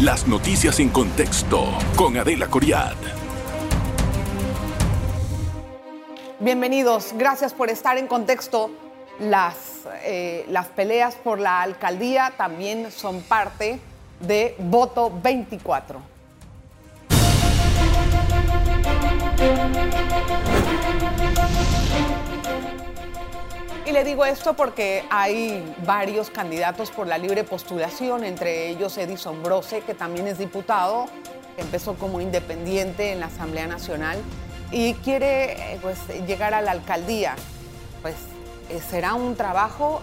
Las noticias en contexto con Adela Coriad. Bienvenidos, gracias por estar en contexto. Las, eh, las peleas por la alcaldía también son parte de Voto 24. Y le digo esto porque hay varios candidatos por la libre postulación, entre ellos Edison Brose, que también es diputado, empezó como independiente en la Asamblea Nacional y quiere eh, pues, llegar a la alcaldía. Pues eh, será un trabajo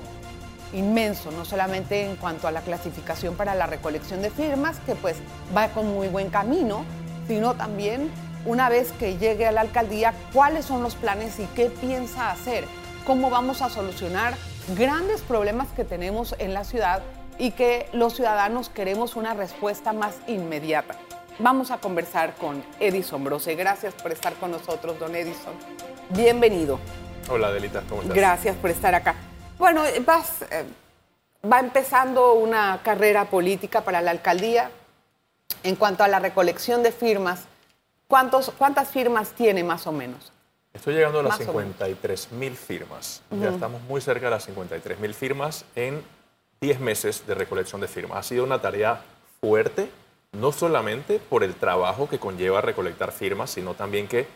inmenso, no solamente en cuanto a la clasificación para la recolección de firmas, que pues va con muy buen camino, sino también una vez que llegue a la alcaldía, cuáles son los planes y qué piensa hacer, cómo vamos a solucionar grandes problemas que tenemos en la ciudad y que los ciudadanos queremos una respuesta más inmediata. Vamos a conversar con Edison Brose. Gracias por estar con nosotros, don Edison. Bienvenido. Hola, Delita, ¿cómo estás? Gracias por estar acá. Bueno, vas, eh, va empezando una carrera política para la alcaldía. En cuanto a la recolección de firmas, ¿cuántos, ¿cuántas firmas tiene más o menos? Estoy llegando a las Más o menos. 53 mil firmas. Ya estamos muy cerca de las 53 mil firmas en 10 meses de recolección de firmas. Ha sido una tarea fuerte, no solamente por el trabajo que conlleva recolectar firmas, sino también que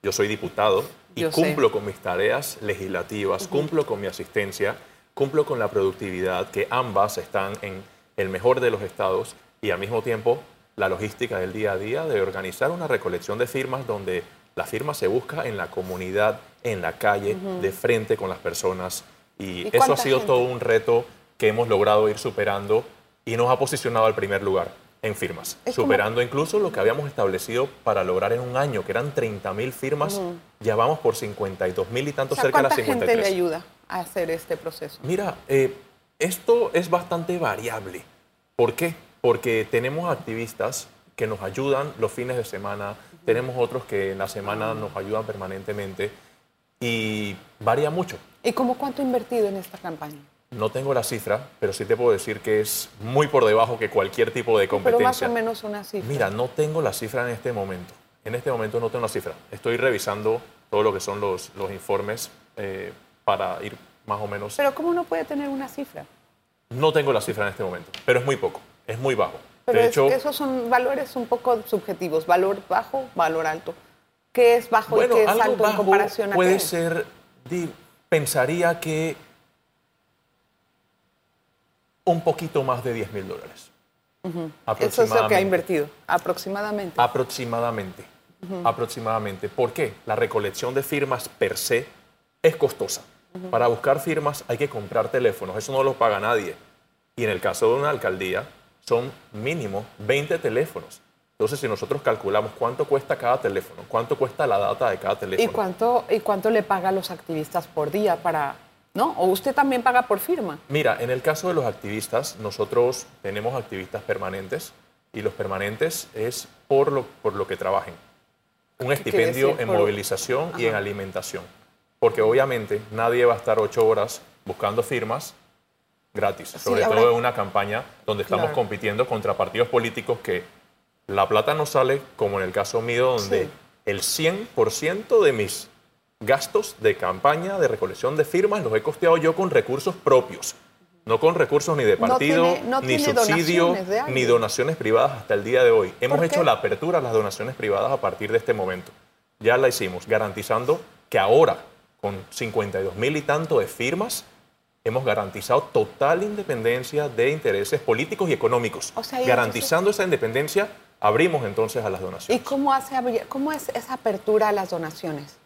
yo soy diputado y Yo sé. cumplo con mis tareas legislativas, cumplo con mi asistencia, cumplo con la productividad, que ambas están en el mejor de los estados y al mismo tiempo la logística del día a día de organizar una recolección de firmas donde la firma se busca en la comunidad, en la calle, de frente con las personas. Y, ¿Y eso ha sido gente? todo un reto que hemos logrado ir superando y nos ha posicionado al primer lugar en firmas, Es como- superando incluso lo que habíamos establecido para lograr en un año, que eran 30 mil firmas, ya vamos por 52 mil y tanto O sea, cerca de las ¿Cuánta gente 53. le ayuda a hacer este proceso? Mira, eh, esto es bastante variable. ¿Por qué? Porque tenemos activistas que nos ayudan los fines de semana, tenemos otros que en la semana nos ayudan permanentemente y varía mucho. ¿Y cómo cuánto invertido en esta campaña? No tengo la cifra, pero sí te puedo decir que es muy por debajo que cualquier tipo de Pero competencia. más o menos una cifra. Mira, no tengo la cifra en este momento. En este momento no tengo la cifra. Estoy revisando todo lo que son los, los informes eh, para ir más o menos. Pero ¿cómo no puede tener una cifra? No tengo la cifra en este momento, pero es muy poco, es muy bajo. Pero de es hecho, que esos son valores un poco subjetivos. Valor bajo, valor alto. ¿Qué es bajo bueno, y qué es algo alto en bajo comparación a puede qué? ser, pensaría que un poquito más de 10 mil dólares. Eso es lo que ha invertido, aproximadamente. Aproximadamente. Aproximadamente. ¿Por qué? La recolección de firmas per se es costosa. Para buscar firmas hay que comprar teléfonos. Eso no lo paga nadie. Y en el caso de una alcaldía son mínimo 20 teléfonos. Entonces, si nosotros calculamos cuánto cuesta cada teléfono, cuánto cuesta la data de cada ¿Y teléfono, cuánto, ¿Y cuánto le paga a los activistas por día para... ¿No? ¿O usted también paga por firma? Mira, en el caso de los activistas, nosotros tenemos activistas permanentes y los permanentes es por lo, por lo que trabajen. Un estipendio en Por- movilización y en Ajá. alimentación. Porque obviamente nadie va a estar ocho horas buscando firmas gratis, sobre ahora- todo en una campaña donde estamos Claro. compitiendo contra partidos políticos que la plata no sale, como en el caso mío, donde Sí. el 100% de mis gastos de campaña, de recolección de firmas, los he costeado yo con recursos propios. No con recursos ni de No partido, tiene- no ni subsidio, donaciones ni donaciones privadas hasta el día de hoy. Hemos ¿Por hecho la apertura a las donaciones privadas a partir de este momento. Ya la hicimos, garantizando que ahora, con 52 mil y tanto de firmas, hemos garantizado total independencia de intereses políticos y económicos. O sea, y Garantizando esa independencia, abrimos entonces a las ¿Y donaciones. cómo, hace, cómo es esa apertura a las donaciones?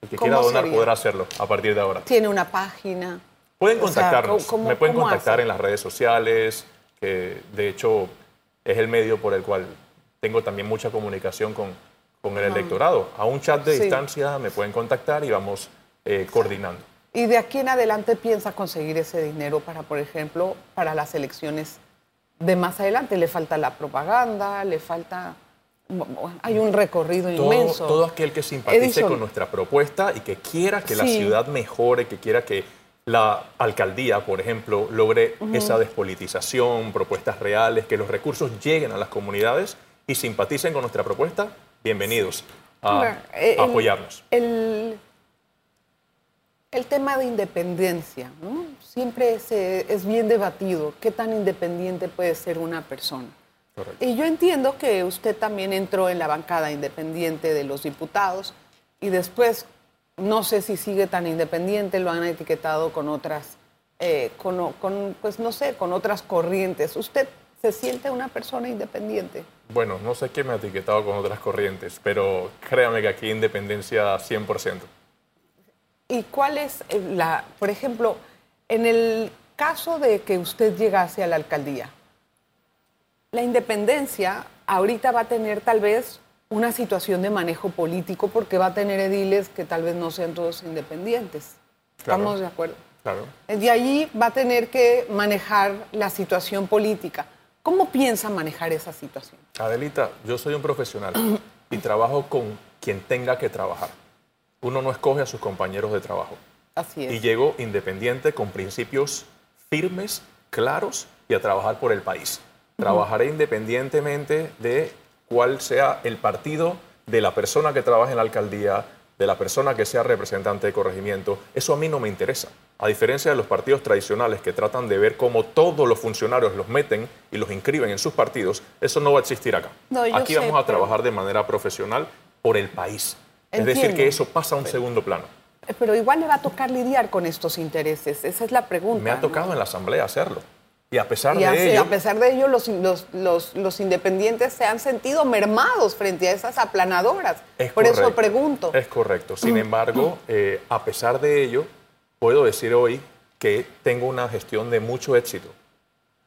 El que quiera donar sería? podrá hacerlo a partir de ahora. ¿Tiene una página? Pueden sea, contactarnos, ¿cómo- cómo- me pueden contactar hace? en las redes sociales, que de hecho es el medio por el cual tengo también mucha comunicación con, con el electorado. A un chat de Sí. distancia me pueden contactar y vamos eh, coordinando. ¿Y de aquí en adelante piensa conseguir ese dinero para, por ejemplo, para las elecciones de más adelante? ¿Le falta la propaganda? ¿Le falta...? Hay un recorrido Todo, inmenso. todo aquel que simpatice Edison. con nuestra propuesta y que quiera que la ciudad mejore, que quiera que la alcaldía, por ejemplo, logre esa despolitización, propuestas reales, que los recursos lleguen a las comunidades y simpaticen con nuestra propuesta, bienvenidos a, el- apoyarnos. El, el tema de independencia, ¿no? Siempre se- es bien debatido. ¿Qué tan independiente puede ser una persona? Correcto. Y yo entiendo que usted también entró en la bancada independiente de los diputados y después no sé si sigue tan independiente, lo han etiquetado con otras, eh, con, pues no sé, con otras corrientes. ¿Usted se siente una persona independiente? Bueno, no sé quién me ha etiquetado con otras corrientes, pero créame que aquí independencia 100%. ¿Y cuál es eh, la, por ejemplo, en el caso de que usted llegase a la alcaldía, la independencia ahorita va a tener tal vez una situación de manejo político porque va a tener ediles que tal vez no sean todos independientes. Claro. ¿Estamos de acuerdo? Claro. De allí va a tener que manejar la situación política. ¿Cómo piensa manejar esa situación? Adelita, yo soy un profesional y trabajo con quien tenga que trabajar. Uno no escoge a sus compañeros de trabajo. Así es. Y llego independiente con principios firmes, claros y a trabajar por el país. Trabajaré independientemente de cuál sea el partido de la persona que trabaja en la alcaldía, de la persona que sea representante de corregimiento. Eso a mí no me interesa. A diferencia de los partidos tradicionales que tratan de ver cómo todos los funcionarios los meten y los inscriben en sus partidos, eso no va a existir acá. No, Aquí sé, vamos a pero- trabajar de manera profesional por el país. Es decir, que eso pasa a un segundo plano. Pero igual le va a tocar lidiar con estos intereses. Esa es la pregunta. Me ha ¿no? tocado en la asamblea hacerlo. Y a pesar Y de ello, a pesar de ello, los, los, los, los independientes se han sentido mermados frente a esas aplanadoras. es Por eso correcto, pregunto. Es correcto. Sin embargo, eh, a pesar de ello, puedo decir hoy que tengo una gestión de mucho éxito.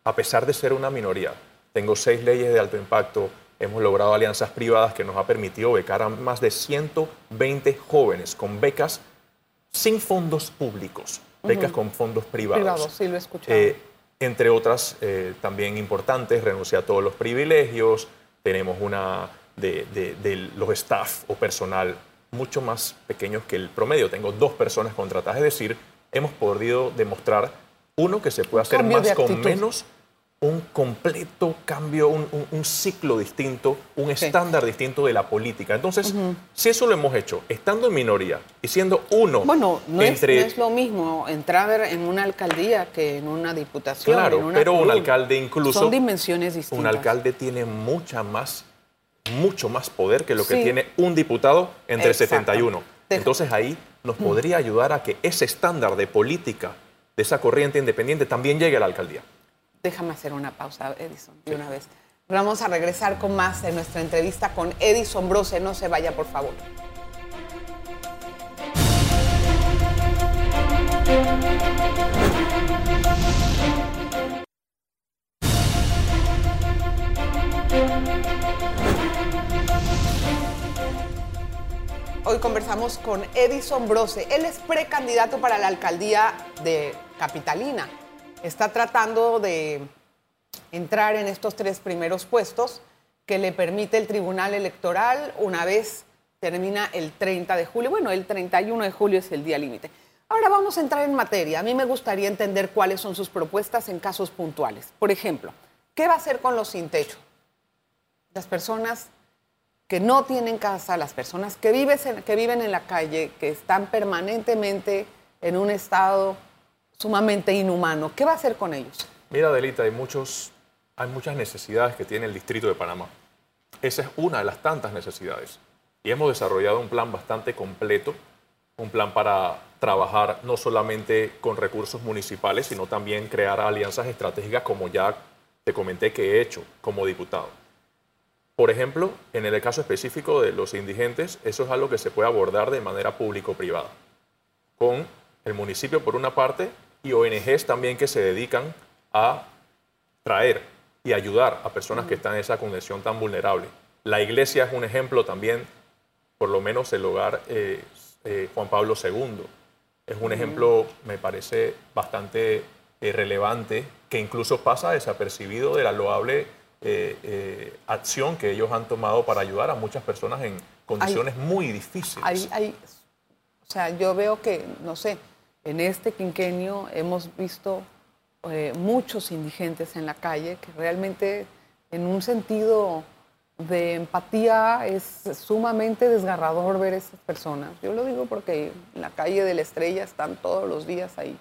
A pesar de ser una minoría, tengo seis leyes de alto impacto. Hemos logrado alianzas privadas que nos ha permitido becar a más de 120 jóvenes con becas sin fondos públicos, becas con fondos privados. Privados, sí, lo he escuchado. Eh, entre otras, eh, también importantes, renuncié a todos los privilegios, tenemos una de, de- de los staff o personal mucho más pequeños que el promedio. Tengo dos personas contratadas, es decir, hemos podido demostrar, uno, que se puede hacer más con menos, un completo cambio, un, un- un ciclo distinto, un Sí. estándar distinto de la política. Entonces, si eso lo hemos hecho, estando en minoría y siendo uno bueno, no, entre... es, no es lo mismo entrar en una alcaldía que en una diputación. Claro, en una pero un alcalde incluso- Son dimensiones distintas. Un alcalde tiene mucha más, mucho más poder que lo que Sí. tiene un diputado entre Exacto. 71. Te- Entonces ahí nos podría ayudar a que ese estándar de política de esa corriente independiente también llegue a la alcaldía. Déjame hacer una pausa, Edison, de una vez. Vamos a regresar con más de nuestra entrevista con Edison Brose. No se vaya, por favor. Hoy conversamos con Edison Brose. Él es precandidato para la alcaldía de Capitalina. Está tratando de entrar en estos tres primeros puestos que le permite el Tribunal Electoral una vez termina el 30 de julio. Bueno, el 31 de julio es el día límite. Ahora vamos a entrar en materia. A mí me gustaría entender cuáles son sus propuestas en casos puntuales. Por ejemplo, ¿qué va a hacer con los sin techo? Las personas que no tienen casa, las personas que, vives en- que viven en la calle, que están permanentemente en un estado sumamente inhumano. ¿Qué va a hacer con ellos? Mira, Delita, hay, muchos, hay muchas necesidades que tiene el Distrito de Panamá. Esa es una de las tantas necesidades. Y hemos desarrollado un plan bastante completo, un plan para trabajar no solamente con recursos municipales, sino también crear alianzas estratégicas como ya te comenté que he hecho como diputado. Por ejemplo, en el caso específico de los indigentes, eso es algo que se puede abordar de manera público-privada, con el municipio por una parte y ONGs también que se dedican a traer y ayudar a personas que están en esa condición tan vulnerable. La iglesia es un ejemplo también, por lo menos el hogar eh, eh, Juan Pablo II. Es un ejemplo, me parece, bastante eh, relevante, que incluso pasa desapercibido de la loable eh, eh, acción que ellos han tomado para ayudar a muchas personas en condiciones muy difíciles. Hay, hay- o sea, yo veo que, no sé, en este quinquenio hemos visto eh, muchos indigentes en la calle que realmente en un sentido de empatía es sumamente desgarrador ver esas personas. Yo lo digo porque en la calle de la estrella están todos los días ahí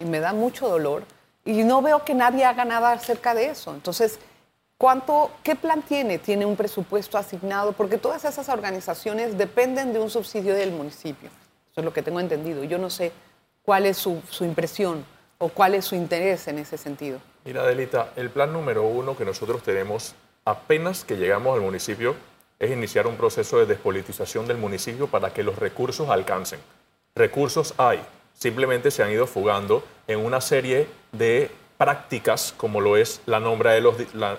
y me da mucho dolor y no veo que nadie haga nada acerca de eso. Entonces, ¿cuánto, ¿qué plan tiene? ¿Tiene un presupuesto asignado? Porque todas esas organizaciones dependen de un subsidio del municipio. Eso es lo que tengo entendido. Yo no sé cuál es su, su impresión o cuál es su interés en ese sentido. Mira, Adelita, el plan número uno que nosotros tenemos apenas que llegamos al municipio es iniciar un proceso de despolitización del municipio para que los recursos alcancen. Recursos hay, simplemente se han ido fugando en una serie de prácticas como lo es la-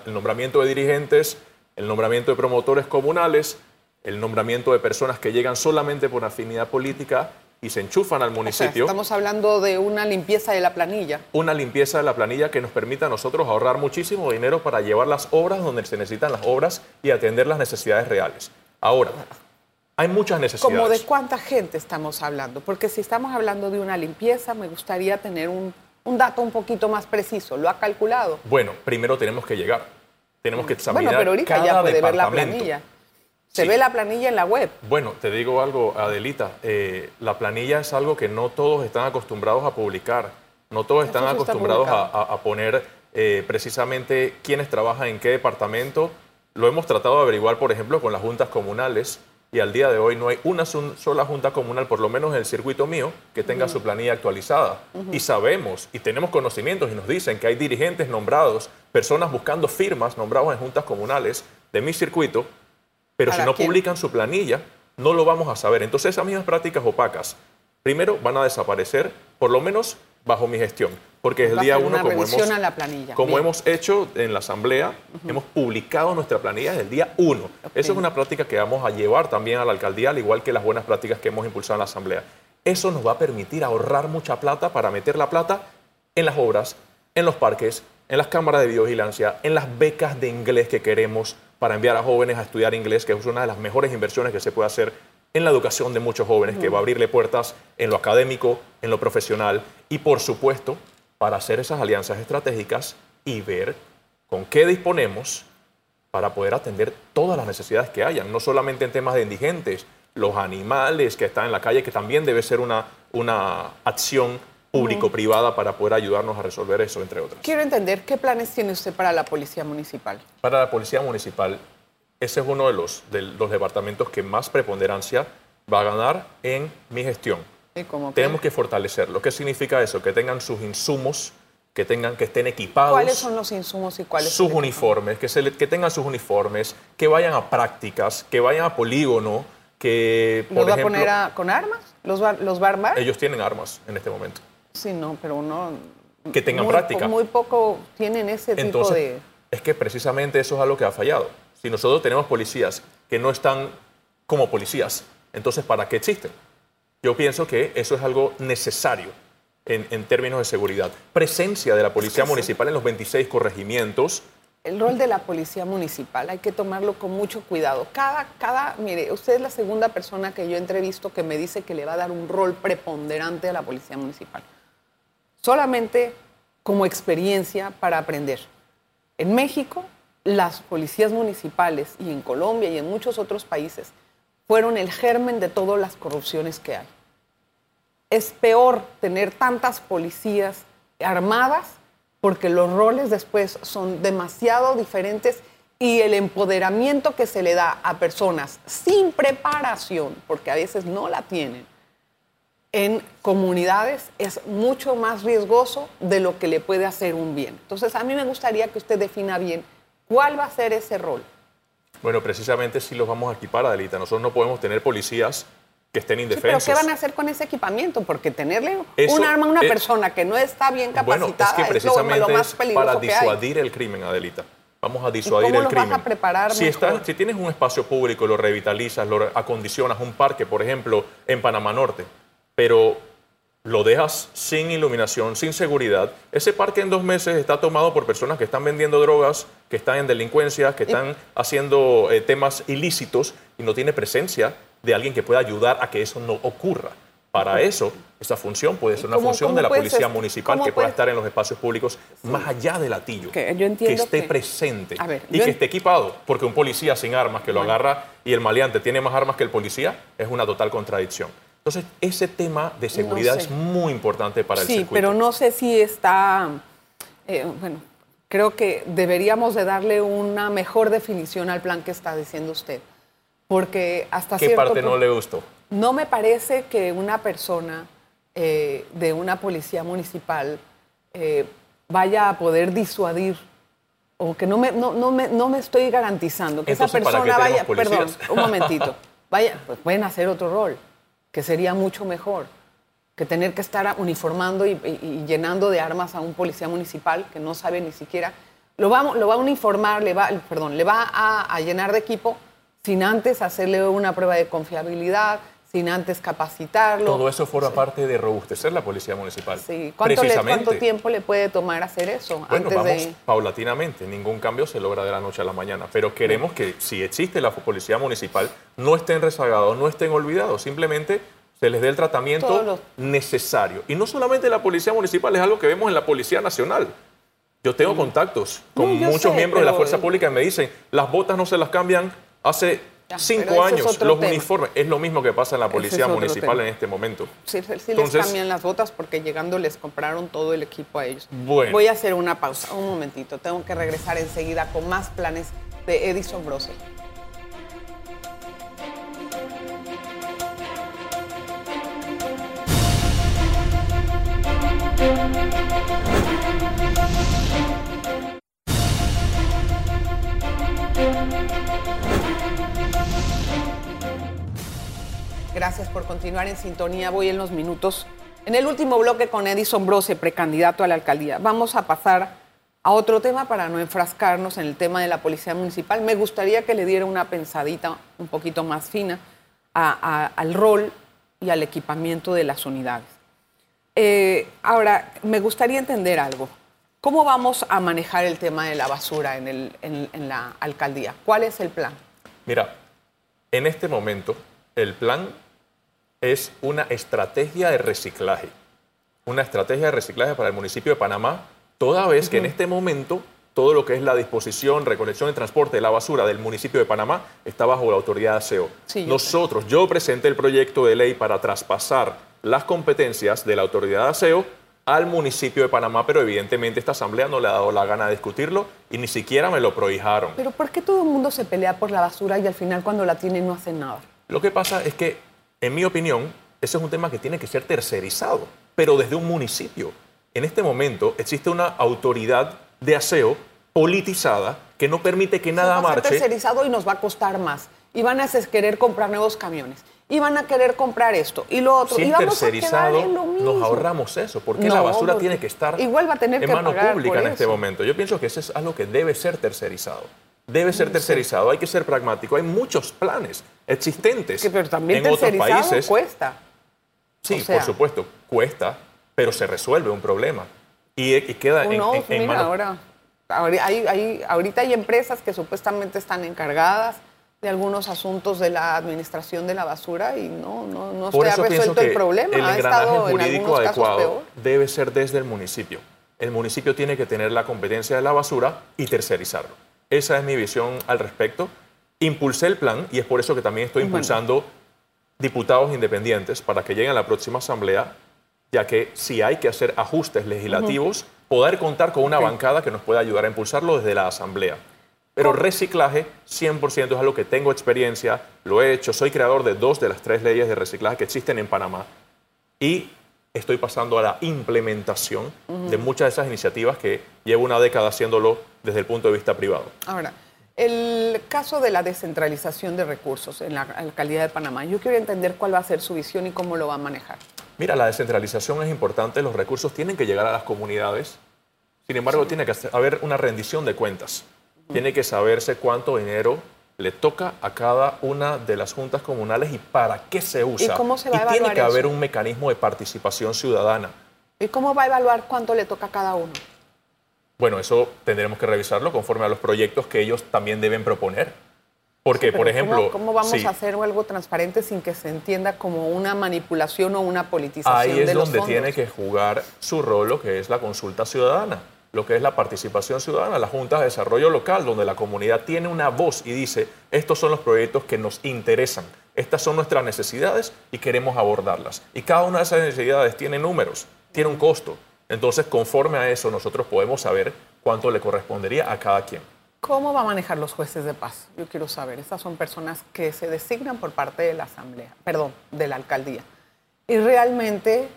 el nombramiento de dirigentes, el nombramiento de promotores comunales, el nombramiento de personas que llegan solamente por afinidad política y se enchufan al O sea, municipio estamos hablando de una limpieza de la planilla. una limpieza de la planilla que nos permita a nosotros ahorrar muchísimo dinero para llevar las obras donde se necesitan las obras y atender las necesidades reales. Ahora, hay muchas necesidades. ¿Como de cuánta gente estamos hablando? Porque si estamos hablando de una limpieza, me gustaría tener un, un dato un poquito más preciso. ¿Lo ha calculado? Bueno, primero tenemos que llegar. Tenemos que examinar Bueno, pero ahorita ya puede ver la planilla. Se Sí. ve la planilla en la web. Bueno, te digo algo, Adelita. eh, la planilla es algo que no todos están acostumbrados a publicar. No todos están Eso sí está acostumbrados a, publicado. a- a poner eh, precisamente quiénes trabajan en qué departamento. Lo hemos tratado de averiguar, por ejemplo, con las juntas comunales. Y al día de hoy no hay una sola junta comunal, por lo menos en el circuito mío, que tenga su planilla actualizada. Y sabemos y tenemos conocimientos y nos dicen que hay dirigentes nombrados, personas buscando firmas nombrados en juntas comunales de mi circuito, pero si ¿Para no quién? publican su planilla, no lo vamos a saber. Entonces esas mismas prácticas opacas, primero van a desaparecer, por lo menos bajo mi gestión, porque desde el día uno, como, hemos, a la planilla. como Bien. hemos hecho en la asamblea, hemos publicado nuestra planilla desde el día uno. Eso es una práctica que vamos a llevar también a la alcaldía, al igual que las buenas prácticas que hemos impulsado en la asamblea. Eso nos va a permitir ahorrar mucha plata para meter la plata en las obras, en los parques, en las cámaras de videovigilancia, en las becas de inglés que queremos para enviar a jóvenes a estudiar inglés, que es una de las mejores inversiones que se puede hacer en la educación de muchos jóvenes, que va a abrirle puertas en lo académico, en lo profesional y, por supuesto, para hacer esas alianzas estratégicas y ver con qué disponemos para poder atender todas las necesidades que hayan, no solamente en temas de indigentes, los animales que están en la calle, que también debe ser una, una acción público-privada para poder ayudarnos a resolver eso, entre otras. Quiero entender qué planes tiene usted para la policía municipal. Para la Policía Municipal, ese es uno de los, de los departamentos que más preponderancia va a ganar en mi gestión. Tenemos que fortalecerlo. ¿Qué significa eso? Que tengan sus insumos, que, tengan, que estén equipados. ¿Cuáles son los insumos y cuáles sus uniformes, que, se le- que tengan sus uniformes, que vayan a prácticas, que vayan a polígono, que, ¿Los por va a ejemplo, poner a- con armas? ¿Los va, los va a armar? ellos tienen armas en este momento. Sí, no, pero uno... Que tengan muy, práctica. Muy poco tienen ese tipo Entonces, de... es que precisamente eso es algo que ha fallado. Si nosotros tenemos policías que no están como policías, entonces ¿para qué existen? Yo pienso que eso es algo necesario en, en términos de seguridad. Presencia de la policía municipal en los 26 corregimientos, El rol de la policía municipal hay que tomarlo con mucho cuidado. Cada, cada, mire, usted es la segunda persona que yo entrevisto que me dice que le va a dar un rol preponderante a la policía municipal. Solamente como experiencia para aprender. En México, las policías municipales y en Colombia y en muchos otros países fueron el germen de todas las corrupciones que hay. Es peor tener tantas policías armadas porque los roles después son demasiado diferentes y el empoderamiento que se le da a personas sin preparación, porque a veces no la tienen, en comunidades es mucho más riesgoso de lo que le puede hacer un bien. Entonces, a mí me gustaría que usted defina bien cuál va a ser ese rol. bueno, precisamente si los vamos a equipar, Adelita. Nosotros no podemos tener policías que estén Sí, pero indefensos. ¿qué van a hacer con ese equipamiento? Porque tenerle Eso un arma a una es- persona que no está bien Bueno, capacitada es que es lo- precisamente lo, más peligroso para que hay. disuadir el crimen, Adelita. Vamos a disuadir cómo el los vas crimen. a preparar si, mejor? estás- si tienes un espacio público, lo revitalizas, lo acondicionas, un parque, por ejemplo, en Panamá Norte, pero lo dejas sin iluminación, sin seguridad, ese parque en dos meses está tomado por personas que están vendiendo drogas, que están en delincuencia, que están haciendo eh, temas ilícitos y no tiene presencia de alguien que pueda ayudar a que eso no ocurra. Para eso, esa función puede ser una cómo- función cómo de la policía ser- municipal que pueda puede- estar en los espacios públicos más allá del latillo. Que yo entiendo esté que- presente ver, y que esté equipado, porque un policía sin armas que lo agarra y el maleante tiene más armas que el policía es una total contradicción. Entonces, ese tema de seguridad sé. es muy importante para el Sí, circuito. pero no sé si está, eh, bueno, creo que deberíamos de darle una mejor definición al plan que está diciendo usted, porque hasta ¿Qué cierto parte no le gustó? No me parece que una persona eh, de una policía municipal eh, vaya a poder disuadir o que no me, no, no me, no me estoy garantizando que Entonces, esa ¿para qué persona vaya, perdón, un momentito, vaya, pues pueden hacer otro rol, que sería mucho mejor que tener que estar uniformando y, llenando de armas a un policía municipal que no sabe ni siquiera, lo va, lo va a uniformar, le va, perdón, le va a llenar de equipo sin antes hacerle una prueba de confiabilidad, sin antes capacitarlo. Todo eso forma parte de robustecer la policía municipal. Sí. ¿Cuánto, le-. ¿Cuánto tiempo le puede tomar hacer eso? Bueno, antes vamos de... paulatinamente, ningún cambio se logra de la noche a la mañana, pero queremos que si existe la policía municipal no estén rezagados, no estén olvidados, simplemente se les dé el tratamiento los- necesario. Y no solamente la policía municipal, es algo que vemos en la Policía Nacional. Yo tengo contactos con No, muchos sé, miembros de la Fuerza Pública y me dicen, las botas no se las cambian hace cinco años, los tema. uniformes. Es lo mismo que pasa en la Policía es Municipal en este momento. Sí, sí, Entonces- les cambian las botas porque llegando les compraron todo el equipo a ellos. Bueno. Voy a hacer una pausa, un momentito. Tengo que regresar enseguida con más planes de Edison Brose. Gracias por continuar en sintonía. Voy en los minutos. En el último bloque con Edison Brose, precandidato a la alcaldía. Vamos a pasar a otro tema para no enfrascarnos en el tema de la policía municipal. Me gustaría que le diera una pensadita un poquito más fina al rol y al equipamiento de las unidades. Eh, ahora, me gustaría entender algo. ¿Cómo vamos a manejar el tema de la basura en, el- en la alcaldía? ¿Cuál es el plan? Mira, en este momento el plan es una estrategia de reciclaje. Una estrategia de reciclaje para el municipio de Panamá, toda vez que en este momento todo lo que es la disposición, recolección y transporte de la basura del municipio de Panamá está bajo la autoridad de aseo. Sí, Nosotros, yo presenté el proyecto de ley para traspasar las competencias de la autoridad de aseo al municipio de Panamá, pero evidentemente esta asamblea no le ha dado la gana de discutirlo y ni siquiera me lo prohijaron. Pero ¿por qué todo el mundo se pelea por la basura y al final cuando la tiene no hacen nada? Lo que pasa es que, en mi opinión, ese es un tema que tiene que ser tercerizado, pero desde un municipio. En este momento existe una autoridad de aseo politizada que no permite que nada va a ser marche. tercerizado y nos va a costar más. Y van a querer comprar nuevos camiones. Y van a querer comprar esto y lo otro. Si y es vamos a tercerizado, en lo mismo. nos ahorramos eso, porque No, la basura porque tiene que estar igual va a tener en que mano pública en este momento. Yo pienso que eso es algo que debe ser tercerizado. Debe ser tercerizado, hay que ser pragmático. Hay muchos planes existentes Que, pero también en otros países. cuesta. Sí, O sea- por supuesto, cuesta, pero se resuelve un problema. Y, y queda en, en- en mira, manos- ahora, hay, hay- ahorita hay empresas que supuestamente están encargadas de algunos asuntos de la administración de la basura y no, no, no Por se ha resuelto el problema. el ha engranaje en jurídico casos adecuado debe ser desde el municipio. El municipio tiene que tener la competencia de la basura y tercerizarlo. Esa es mi visión al respecto. Impulsé el plan y es por eso que también estoy Bueno. impulsando diputados independientes para que lleguen a la próxima asamblea, ya que si hay que hacer ajustes legislativos, poder contar con una bancada que nos pueda ayudar a impulsarlo desde la asamblea. Pero reciclaje 100% es algo que tengo experiencia, lo he hecho, soy creador de dos de las tres leyes de reciclaje que existen en Panamá y estoy pasando a la implementación de muchas de esas iniciativas que llevo una década haciéndolo desde el punto de vista privado. Ahora, el caso de la descentralización de recursos en la alcaldía de Panamá, yo quiero entender cuál va a ser su visión y cómo lo va a manejar. Mira, la descentralización es importante, los recursos tienen que llegar a las comunidades, sin embargo, tiene que haber una rendición de cuentas, tiene que saberse cuánto dinero le toca a cada una de las juntas comunales y para qué se usa. cómo se va a Y tiene evaluar que haber eso? un mecanismo de participación ciudadana. ¿Y cómo va a evaluar cuánto le toca a cada uno? Bueno, eso tendremos que revisarlo conforme a los proyectos que ellos también deben proponer. Porque, por ejemplo... ¿Cómo, cómo vamos sí, a hacer algo transparente sin que se entienda como una manipulación o una politización Ahí es de los donde fondos? tiene que jugar su rol lo que es la consulta ciudadana, lo que es la participación ciudadana, la Junta de Desarrollo Local, donde la comunidad tiene una voz y dice, estos son los proyectos que nos interesan, estas son nuestras necesidades y queremos abordarlas. Y cada una de esas necesidades tiene números, tiene un costo. Entonces, conforme a eso, nosotros podemos saber cuánto le correspondería a cada quien. ¿Cómo va a manejar los jueces de paz? Yo quiero saber. Estas son personas que se designan por parte de la asamblea, perdón, de la alcaldía. Y realmente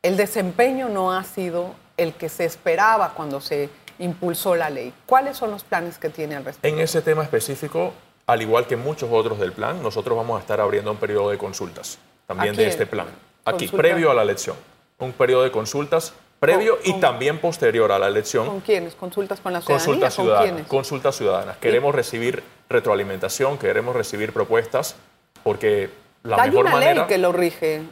el desempeño no ha sido el que se esperaba cuando se impulsó la ley. ¿Cuáles son los planes que tiene al respecto? En ese tema específico, al igual que muchos otros del plan, nosotros vamos a estar abriendo un periodo de consultas también ¿A de este plan. Aquí, Consulta. previo a la elección. Un periodo de consultas previo Con- y con- también posterior a la elección. ¿Con quiénes? ¿Consultas con la ciudadanía? Consultas ¿Con ciudadanas. Consultas ciudadanas. Queremos recibir retroalimentación, queremos recibir propuestas, porque la Hay mejor una manera. ley que lo rige.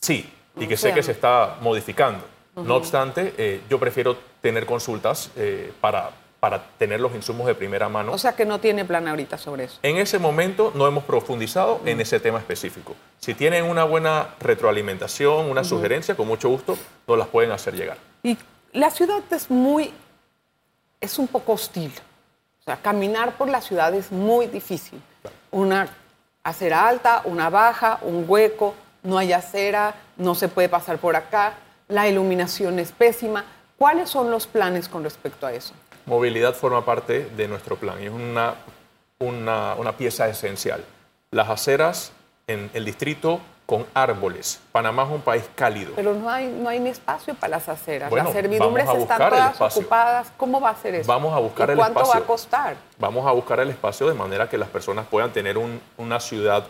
Sí, y que O sé que se está modificando. No obstante, eh, yo prefiero tener consultas eh, para, para tener los insumos de primera mano. O sea que no tiene plan ahorita sobre eso. En ese momento no hemos profundizado en ese tema específico. Si tienen una buena retroalimentación, una sugerencia, con mucho gusto nos las pueden hacer llegar. Y la ciudad es muy, es un poco hostil. O sea, caminar por la ciudad es muy difícil. Una acera alta, una baja, un hueco, no hay acera, no se puede pasar por acá, la iluminación es pésima. ¿Cuáles son los planes con respecto a eso? Movilidad forma parte de nuestro plan y es una, una, una pieza esencial. Las aceras en el distrito con árboles. Panamá es un país cálido. Pero no hay, no hay ni espacio para las aceras. Bueno, las servidumbres están todas ocupadas. ¿Cómo va a ser eso? Vamos a buscar ¿Y el ¿Cuánto espacio. va a costar? Vamos a buscar el espacio de manera que las personas puedan tener un- una ciudad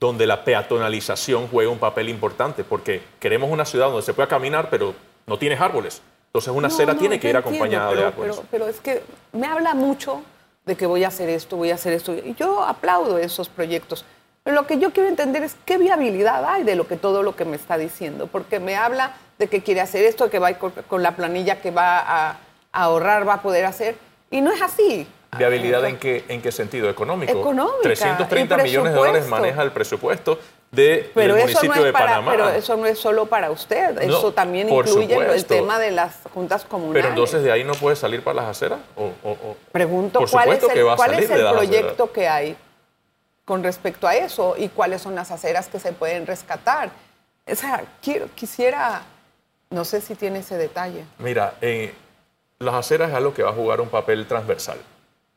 donde la peatonalización juegue un papel importante, porque queremos una ciudad donde se pueda caminar, pero no tienes árboles. Entonces una No, acera no, tiene que ir acompañada pero, de árboles. Pero, pero es que me habla mucho de que voy a hacer esto, voy a hacer esto. Y yo aplaudo esos proyectos. Pero lo que yo quiero entender es qué viabilidad hay de lo que todo lo que me está diciendo. Porque me habla de que quiere hacer esto, que va con, con la planilla que va a, a ahorrar, va a poder hacer. Y no es así. ¿Viabilidad en qué, en qué sentido? ¿Económico? Económica, 330 y millones de dólares maneja el presupuesto de- Pero del eso, municipio no es de para, Panamá. pero eso no es solo para usted. eso también incluye lo- el supuesto. tema de las juntas comunales. Pero entonces de ahí no puede salir para las aceras. ¿O, o- o- Pregunto, Por ¿cuál es supuesto que el, va a cuál es el proyecto que hay con respecto a eso y cuáles son las aceras que se pueden rescatar? O sea, quiero, quisiera, no sé si tiene ese detalle. Mira, eh, las aceras es algo que va a jugar un papel transversal.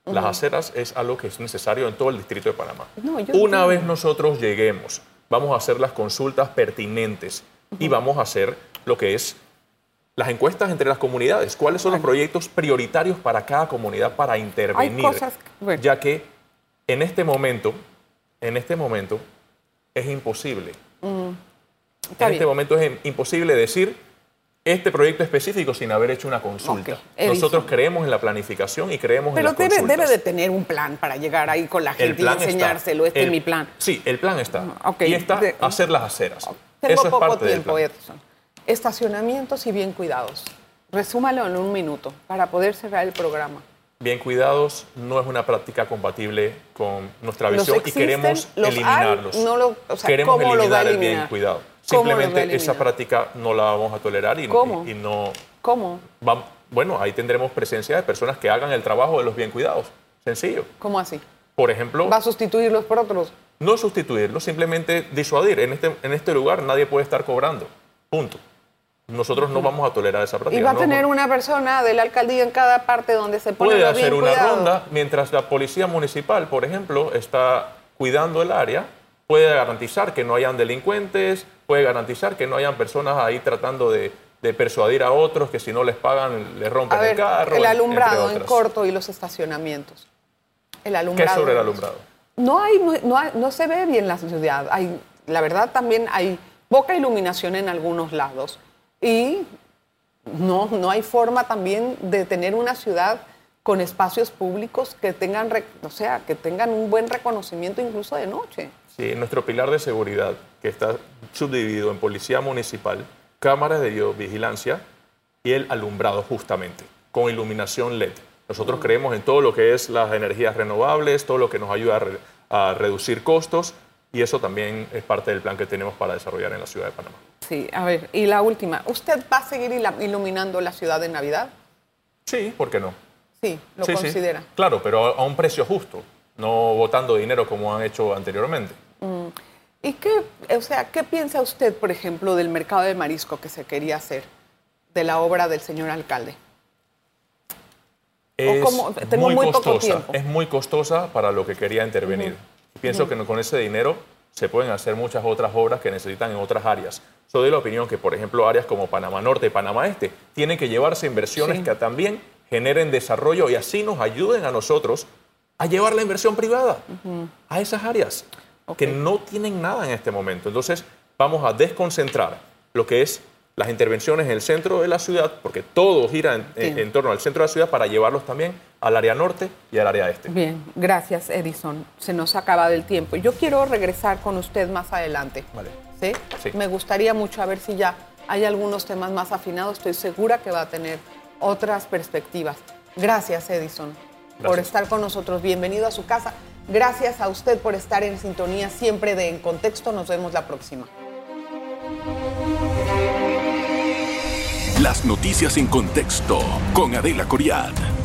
Las aceras es algo que es necesario en todo el distrito de Panamá. No, Una vez nosotros lleguemos, vamos a hacer las consultas pertinentes y vamos a hacer lo que es las encuestas entre las comunidades. ¿Cuáles son los proyectos prioritarios para cada comunidad para intervenir? cosas que- bueno. Ya que en este momento, en este momento es imposible Está en este momento es im- imposible decir este proyecto específico sin haber hecho una consulta. Nosotros creemos en la planificación y creemos en Pero las debe, consultas. debe de tener un plan para llegar ahí con la gente y plan está. enseñárselo. Este El- es mi plan. Sí, el plan está. Y está de- hacer las aceras. Tengo Eso es poco parte tiempo. Edson. Estacionamientos y bien cuidados. Resúmalo en un minuto para poder cerrar el programa. Bien cuidados no es una práctica compatible con nuestra ¿Los visión y queremos eliminarlos. No lo- o sea, queremos ¿cómo los va a eliminar el bien eliminar? cuidado. ¿Cómo los va Simplemente esa práctica no la vamos a tolerar y, ¿Cómo? y- y no ¿Cómo? vam- bueno, ahí tendremos presencia de personas que hagan el trabajo de los bien cuidados. Sencillo. ¿Cómo así? Por ejemplo, ¿Va a sustituirlos por otros? no sustituirlo, simplemente disuadir. En este, en este lugar nadie puede estar cobrando. Punto. Nosotros no vamos a tolerar esa práctica. Y va a no tener vamos- una persona de la alcaldía en cada parte donde se pone Puede los bien hacer una cuidados. ronda mientras la policía municipal, por ejemplo, está cuidando el área, puede garantizar que no hayan delincuentes, puede garantizar que no hayan personas ahí tratando de, de persuadir a otros que si no les pagan les rompen A ver, el carro. el alumbrado en corto y los estacionamientos. El ¿Qué alumbrado. sobre el alumbrado? No, hay, no, no hay- no se ve bien la ciudad. Hay, la verdad también hay poca iluminación en algunos lados. Y no, no hay forma también de tener una ciudad con espacios públicos que tengan, o sea, que tengan un buen reconocimiento incluso de noche. Sí, nuestro pilar de seguridad, que está subdividido en policía municipal, cámaras de videovigilancia y el alumbrado justamente, con iluminación LED. Nosotros creemos en todo lo que es las energías renovables, todo lo que nos ayuda a, re- a reducir costos y eso también es parte del plan que tenemos para desarrollar en la ciudad de Panamá. Sí, a ver, y la última, ¿usted va a seguir iluminando la ciudad de Navidad? Sí, ¿por qué no? Sí, lo considera. Claro, pero a un precio justo, no botando dinero como han hecho anteriormente. Mm. ¿Y qué, o sea, qué piensa usted, por ejemplo, del mercado de marisco que se quería hacer, de la obra del señor alcalde? Es muy, costosa, es muy costosa para lo que quería intervenir. Pienso que con ese dinero se pueden hacer muchas otras obras que necesitan en otras áreas. Soy de la opinión que, por ejemplo, áreas como Panamá Norte y Panamá Este tienen que llevarse inversiones que también generen desarrollo y así nos ayuden a nosotros a llevar la inversión privada a esas áreas que no tienen nada en este momento. Entonces, vamos a desconcentrar lo que es las intervenciones en el centro de la ciudad, porque todo gira en, torno al centro de la ciudad, para llevarlos también al área norte y al área este. Bien, gracias Edison. Se nos acaba el tiempo. Yo quiero regresar con usted más adelante. Vale. ¿Sí? ¿Sí? Me gustaría mucho a ver si ya hay algunos temas más afinados. Estoy segura que va a tener otras perspectivas. Gracias Edison por estar con nosotros. Bienvenido a su casa. Gracias a usted por estar en sintonía siempre de En Contexto. Nos vemos la próxima. Las noticias en contexto con Adela Coriad.